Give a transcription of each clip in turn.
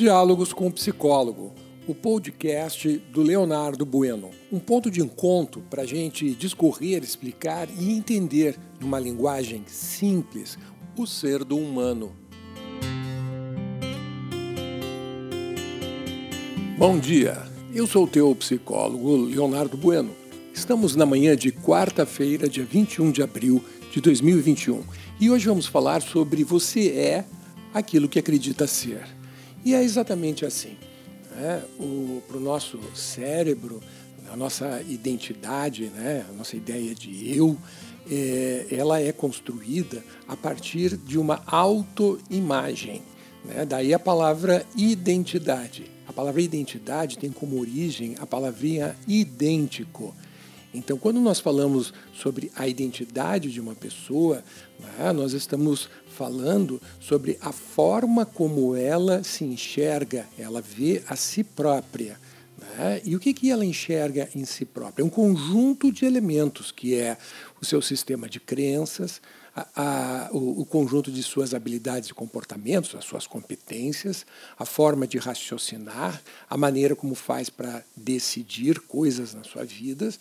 Diálogos com o Psicólogo, o podcast do Leonardo Bueno. Um ponto de encontro para a gente discorrer, explicar e entender, numa linguagem simples, o ser do humano. Bom dia, eu sou o teu psicólogo Leonardo Bueno. Estamos na manhã de quarta-feira, dia 21 de abril de 2021, e hoje vamos falar sobre você é aquilo que acredita ser. E é exatamente assim. Né? Para o nosso cérebro, a nossa identidade, né? a nossa ideia de eu, é, ela é construída a partir de uma autoimagem. Né? Daí a palavra identidade. A palavra identidade tem como origem a palavrinha idêntico. Então, quando nós falamos sobre a identidade de uma pessoa, né, nós estamos falando sobre a forma como ela se enxerga, ela vê a si própria. Né? E o que, que ela enxerga em si própria? É um conjunto de elementos, que é o seu sistema de crenças, a, a, o, o, conjunto de suas habilidades e comportamentos, as suas competências, a forma de raciocinar, a maneira como faz para decidir coisas na sua vida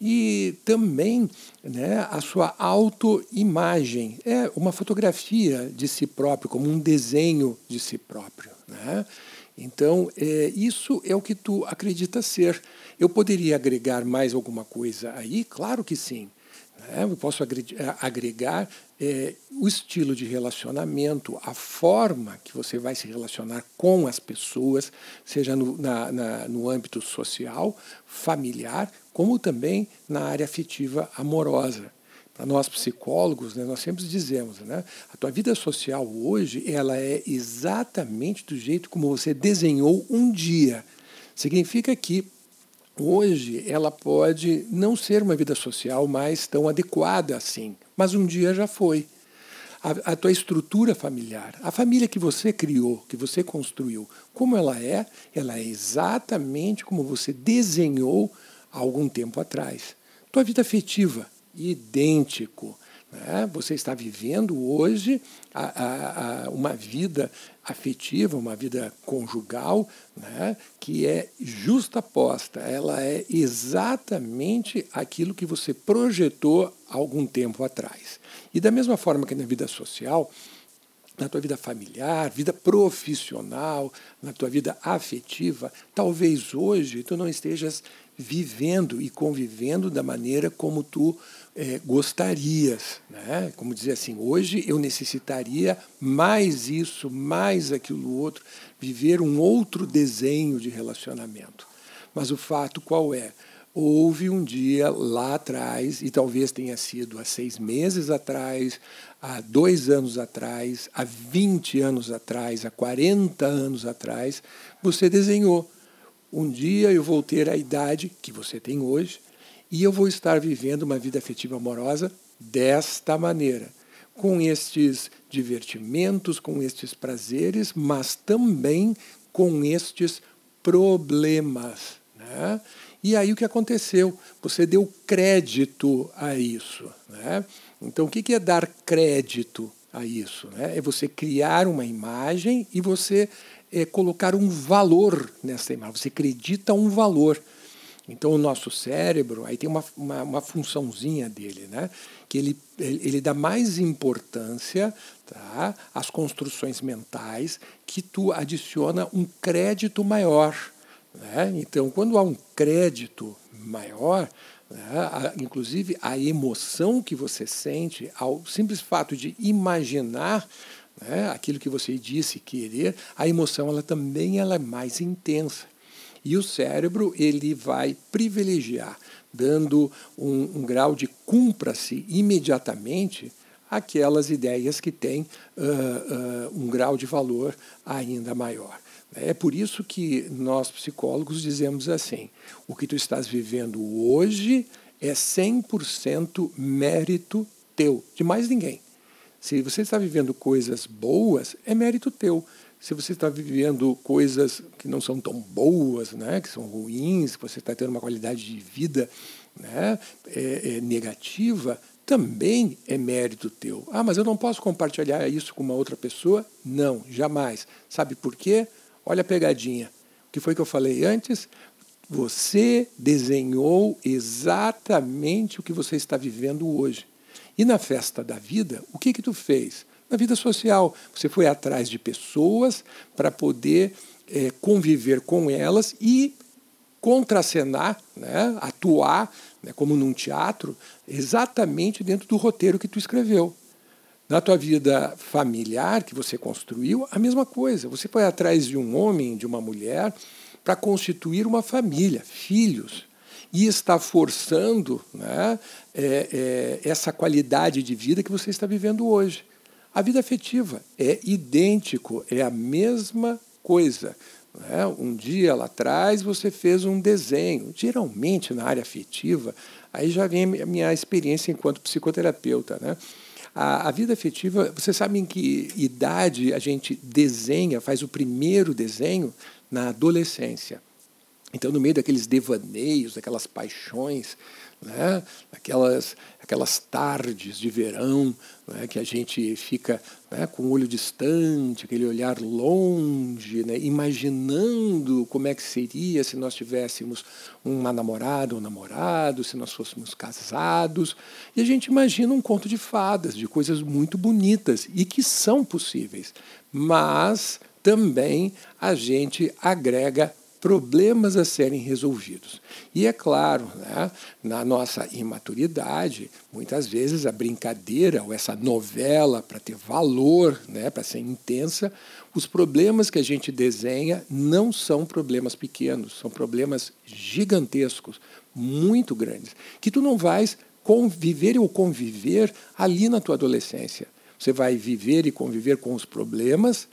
e também né, a sua autoimagem. É uma fotografia de si próprio, como um desenho de si próprio. Né? Então, é, isso é o que tu acredita ser. Eu poderia agregar mais alguma coisa aí? Claro que sim. É, eu posso é, agregar é, o estilo de relacionamento, a forma que você vai se relacionar com as pessoas, seja no, na, na, no âmbito social, familiar, como também na área afetiva amorosa. Para nós psicólogos, né, nós sempre dizemos, né, a tua vida social hoje ela é exatamente do jeito como você desenhou um dia. Significa que Hoje ela pode não ser uma vida social mais tão adequada assim, mas um dia já foi. A, a, tua estrutura familiar, a família que você criou, que você construiu, como ela é, ela é exatamente como você desenhou há algum tempo atrás. Tua vida afetiva, idêntico. Né? Você está vivendo hoje a, a, a uma vida afetiva, uma vida conjugal, né? que é justaposta. Ela é exatamente aquilo que você projetou algum tempo atrás. E da mesma forma que na vida social, na tua vida familiar, vida profissional, na tua vida afetiva, talvez hoje tu não estejas vivendo e convivendo da maneira como tu é, gostarias. Né? Como dizer assim, hoje eu necessitaria mais isso, mais aquilo outro, viver um outro desenho de relacionamento. Mas o fato qual é? Houve um dia lá atrás, e talvez tenha sido há seis meses atrás, há dois anos atrás, há 20 anos atrás, há 40 anos atrás, você desenhou. Um dia eu vou ter a idade que você tem hoje, e eu vou estar vivendo uma vida afetiva amorosa desta maneira, com estes divertimentos, com estes prazeres, mas também com estes problemas. Né? E aí o que aconteceu? Você deu crédito a isso. Né? Então o que é dar crédito a isso? Né? É você criar uma imagem e você é, colocar um valor nessa imagem. Você acredita um valor. Então, o nosso cérebro, aí tem uma, uma, uma funçãozinha dele, né? que ele, ele dá mais importância tá? às construções mentais, que tu adiciona um crédito maior. Né? Então, quando há um crédito maior, né? inclusive a emoção que você sente ao simples fato de imaginar né? aquilo que você disse querer, a emoção ela também ela é mais intensa. E o cérebro ele vai privilegiar, dando um, um grau de cumpra-se imediatamente aquelas ideias que têm uh, uh, um grau de valor ainda maior. É por isso que nós psicólogos dizemos assim: o que tu estás vivendo hoje é 100% mérito teu, de mais ninguém. Se você está vivendo coisas boas, é mérito teu se você está vivendo coisas que não são tão boas, né, que são ruins, que você está tendo uma qualidade de vida né, é, é negativa, também é mérito teu. Ah, mas eu não posso compartilhar isso com uma outra pessoa? Não, jamais. Sabe por quê? Olha a pegadinha. O que foi que eu falei antes? Você desenhou exatamente o que você está vivendo hoje. E na festa da vida, o que que tu fez? Na vida social, você foi atrás de pessoas para poder é, conviver com elas e contracenar, né, atuar né, como num teatro, exatamente dentro do roteiro que tu escreveu. Na tua vida familiar que você construiu, a mesma coisa. Você foi atrás de um homem, de uma mulher, para constituir uma família, filhos, e está forçando né, é, é, essa qualidade de vida que você está vivendo hoje. A vida afetiva é idêntico, é a mesma coisa. Né? Um dia lá atrás você fez um desenho, geralmente na área afetiva, aí já vem a minha experiência enquanto psicoterapeuta. Né? A, a, vida afetiva, vocês sabem que idade a gente desenha, faz o primeiro desenho na adolescência. Então, no meio daqueles devaneios, daquelas paixões, né? aquelas, aquelas tardes de verão né? que a gente fica né? com o olho distante, aquele olhar longe, né? imaginando como é que seria se nós tivéssemos uma namorada ou um namorado, se nós fôssemos casados. E a gente imagina um conto de fadas, de coisas muito bonitas e que são possíveis. Mas também a gente agrega problemas a serem resolvidos. E é claro, né, na nossa imaturidade, muitas vezes a brincadeira ou essa novela, para ter valor, né, para ser intensa, os problemas que a gente desenha não são problemas pequenos, são problemas gigantescos, muito grandes, que tu não vais conviver ou conviver ali na tua adolescência. Você vai viver e conviver com os problemas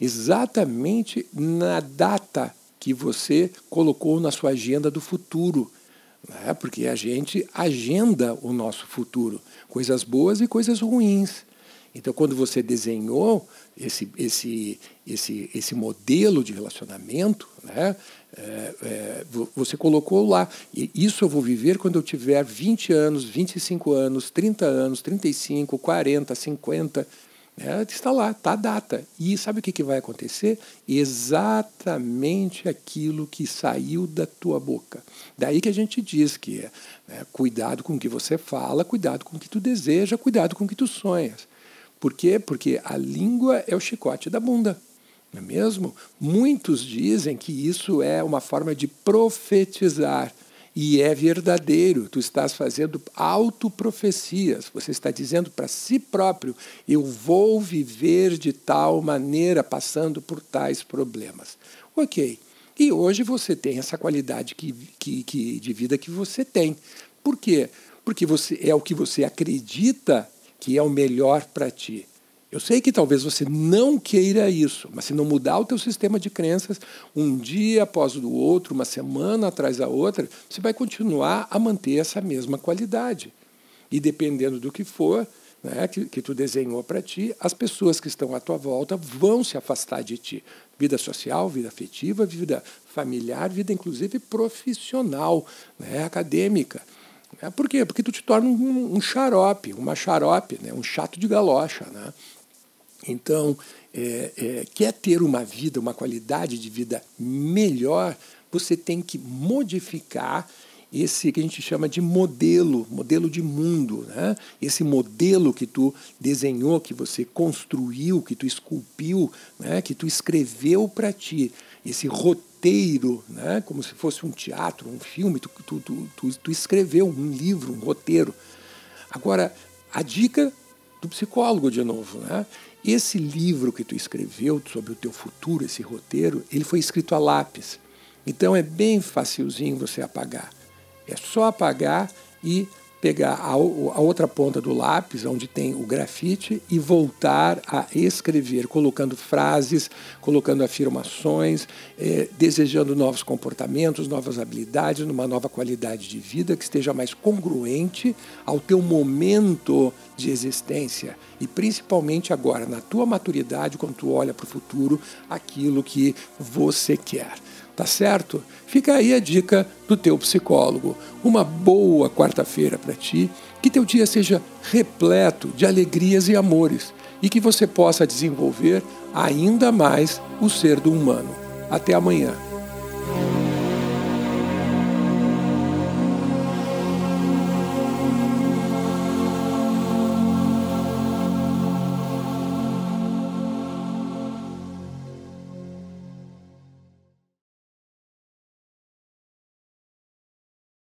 exatamente na data que você colocou na sua agenda do futuro. Né? Porque a gente agenda o nosso futuro, coisas boas e coisas ruins. Então, quando você desenhou esse, esse, esse, esse modelo de relacionamento, né, é, é, você colocou lá, e isso eu vou viver quando eu tiver 20 anos, 25 anos, 30 anos, 35, 40, 50. É, está lá, está a data. E sabe o que, que vai acontecer? Exatamente aquilo que saiu da tua boca. Daí que a gente diz que é né, cuidado com o que você fala, cuidado com o que tu deseja, cuidado com o que tu sonhas. Por quê? Porque a língua é o chicote da bunda. Não é mesmo? Muitos dizem que isso é uma forma de profetizar. E é verdadeiro, tu estás fazendo autoprofecias, você está dizendo para si próprio: eu vou viver de tal maneira, passando por tais problemas. Ok. E hoje você tem essa qualidade que, que, que, de vida que você tem. Por quê? Porque você, é o que você acredita que é o melhor para ti. Eu sei que talvez você não queira isso, mas se não mudar o teu sistema de crenças, um dia após o outro, uma semana atrás da outra, você vai continuar a manter essa mesma qualidade. E dependendo do que for, né, que, que tu desenhou para ti, as pessoas que estão à tua volta vão se afastar de ti. Vida social, vida afetiva, vida familiar, vida inclusive profissional, né, acadêmica. Por quê? Porque tu te torna um, um xarope, uma xarope, né, um chato de galocha. Né? Então, é, é, quer ter uma vida, uma qualidade de vida melhor, você tem que modificar esse que a gente chama de modelo, modelo de mundo, né? Esse modelo que tu desenhou, que você construiu, que tu esculpiu, né? Que tu escreveu para ti, esse roteiro, né? Como se fosse um teatro, um filme, tu, tu, tu, tu, escreveu um livro, um roteiro. Agora, a dica do psicólogo de novo, né? Esse livro que tu escreveu sobre o teu futuro, esse roteiro, ele foi escrito a lápis. Então é bem facilzinho você apagar. É só apagar e pegar a, a, outra ponta do lápis, onde tem o grafite, e voltar a escrever, colocando frases, colocando afirmações, eh, desejando novos comportamentos, novas habilidades, numa nova qualidade de vida que esteja mais congruente ao teu momento de existência e principalmente agora, na tua maturidade, quando tu olha para o futuro, aquilo que você quer. Tá certo? Fica aí a dica do teu psicólogo. Uma boa quarta-feira para ti, que teu dia seja repleto de alegrias e amores e que você possa desenvolver ainda mais o ser do humano. Até amanhã.